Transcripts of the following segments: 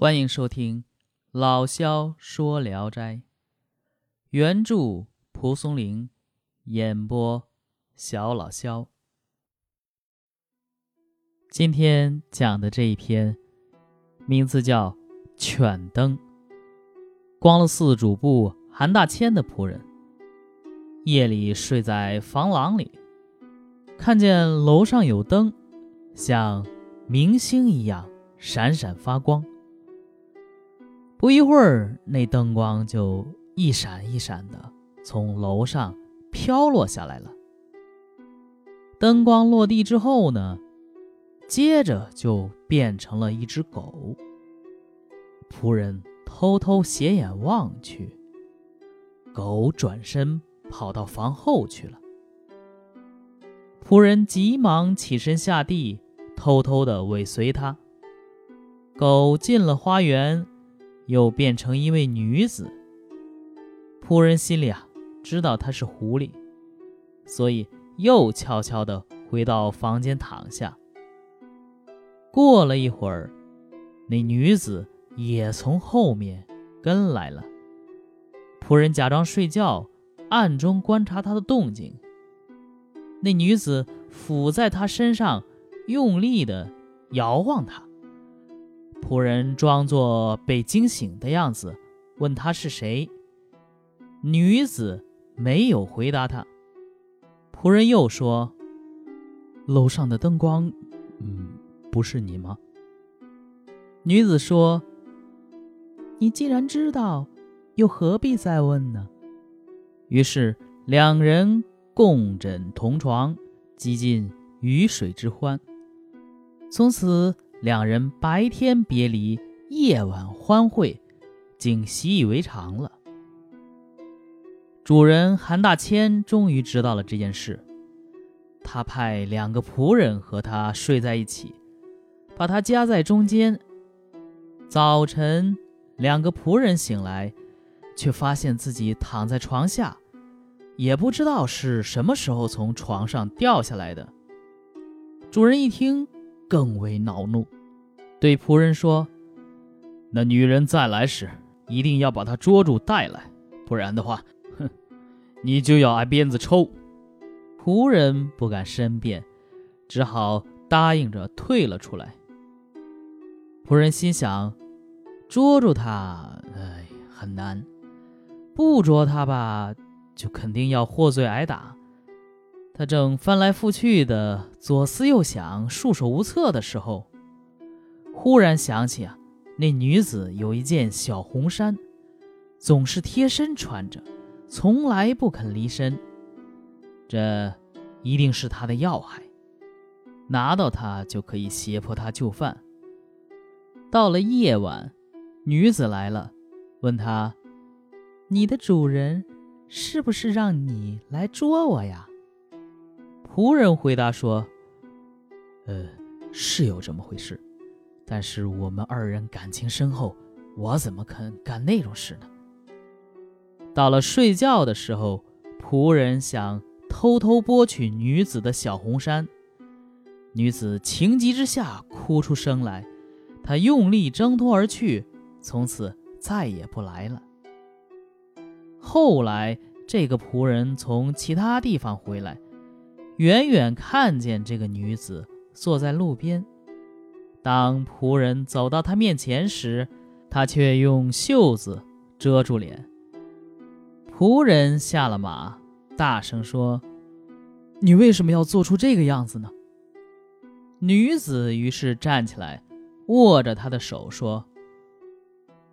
欢迎收听《老萧说聊斋》，原著蒲松龄，演播小老萧。今天讲的这一篇，名字叫《犬灯》。光禄寺主簿韩大千的仆人，夜里睡在房廊里，看见楼上有灯，像明星一样闪闪发光。不一会儿，那灯光就一闪一闪的从楼上飘落下来了。灯光落地之后呢，接着就变成了一只狗。仆人偷偷斜眼望去，狗转身跑到房后去了。仆人急忙起身下地，偷偷的尾随他。狗进了花园。又变成一位女子。仆人心里啊，知道她是狐狸，所以又悄悄地回到房间躺下。过了一会儿，那女子也从后面跟来了。仆人假装睡觉，暗中观察她的动静。那女子伏在他身上，用力地摇晃他。仆人装作被惊醒的样子，问他是谁。女子没有回答他。仆人又说：“楼上的灯光，嗯，不是你吗？”女子说：“你既然知道，又何必再问呢？”于是两人共枕同床，几近鱼水之欢。从此。两人白天别离，夜晚欢会，竟习以为常了。主人韩大千终于知道了这件事，他派两个仆人和他睡在一起，把他夹在中间。早晨，两个仆人醒来，却发现自己躺在床下，也不知道是什么时候从床上掉下来的。主人一听。更为恼怒，对仆人说：“那女人再来时，一定要把她捉住带来，不然的话，哼，你就要挨鞭子抽。”仆人不敢申辩，只好答应着退了出来。仆人心想：捉住她，哎，很难；不捉她吧，就肯定要获罪挨打。他正翻来覆去的左思右想、束手无策的时候，忽然想起啊，那女子有一件小红衫，总是贴身穿着，从来不肯离身。这一定是她的要害，拿到它就可以胁迫她就范。到了夜晚，女子来了，问他：“你的主人是不是让你来捉我呀？”仆人回答说：“呃，是有这么回事，但是我们二人感情深厚，我怎么肯干那种事呢？”到了睡觉的时候，仆人想偷偷剥取女子的小红衫，女子情急之下哭出声来，她用力挣脱而去，从此再也不来了。后来，这个仆人从其他地方回来。远远看见这个女子坐在路边，当仆人走到她面前时，她却用袖子遮住脸。仆人下了马，大声说：“你为什么要做出这个样子呢？”女子于是站起来，握着他的手说：“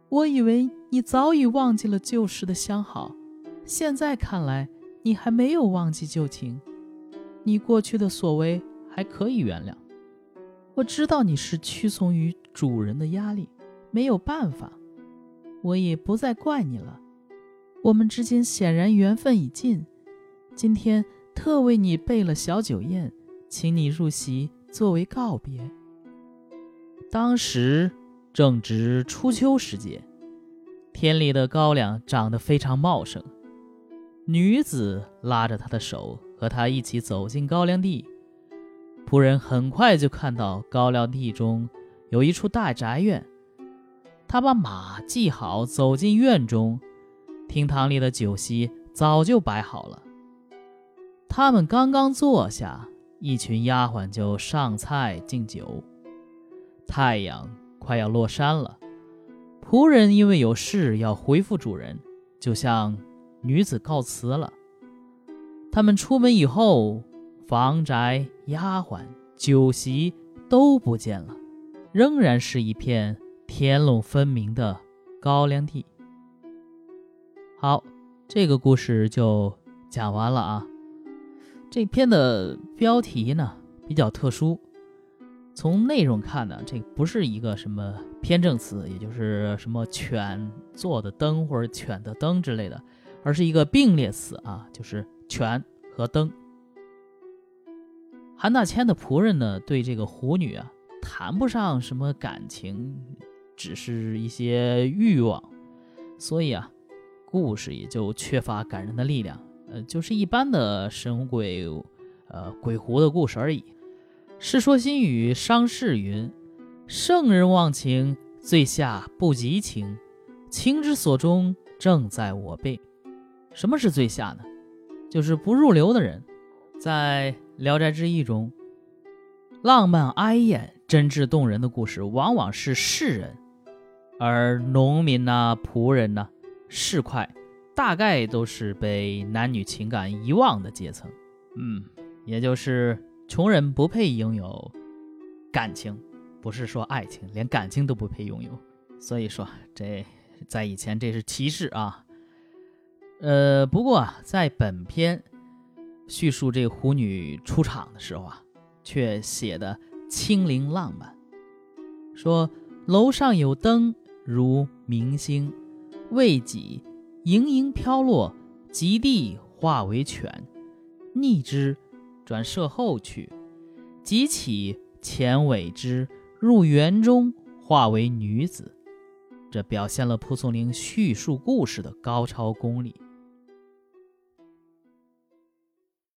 我以为你早已忘记了旧时的相好，现在看来，你还没有忘记旧情。”你过去的所为还可以原谅，我知道你是屈从于主人的压力，没有办法，我也不再怪你了。我们之间显然缘分已尽，今天特为你备了小酒宴，请你入席作为告别。当时正值初秋时节，田里的高粱长得非常茂盛，女子拉着他的手。和他一起走进高粱地，仆人很快就看到高粱地中有一处大宅院，他把马系好，走进院中，厅堂里的酒席早就摆好了。他们刚刚坐下，一群丫鬟就上菜敬酒。太阳快要落山了，仆人因为有事要回复主人，就向女子告辞了。他们出门以后，房宅、丫鬟、酒席都不见了，仍然是一片天龙分明的高粱地。好，这个故事就讲完了啊。这篇的标题呢比较特殊。从内容看呢，这不是一个什么偏正词，也就是什么犬做的灯或者犬的灯之类的，而是一个并列词啊，就是犬和灯。韩大千的仆人呢，对这个狐女啊，谈不上什么感情，只是一些欲望，所以啊，故事也就缺乏感人的力量，呃，就是一般的神鬼，呃，鬼狐的故事而已。《世说新语·伤逝》云：“圣人忘情，最下不及情。情之所钟，正在我辈。”什么是最下呢？就是不入流的人。在《聊斋志异》中，浪漫哀艳、真挚动人的故事，往往是士人；而农民呐、仆人呐、市侩，大概都是被男女情感遗忘的阶层。嗯，也就是。穷人不配拥有感情，不是说爱情，连感情都不配拥有。所以说，这在以前这是歧视啊。呃，不过啊，在本篇叙述这狐女出场的时候啊，却写的清灵浪漫，说楼上有灯如明星，为己盈盈飘落，及地化为犬，逆之。转射后去，即起前尾之入园中，化为女子。这表现了蒲松龄叙述故事的高超功力。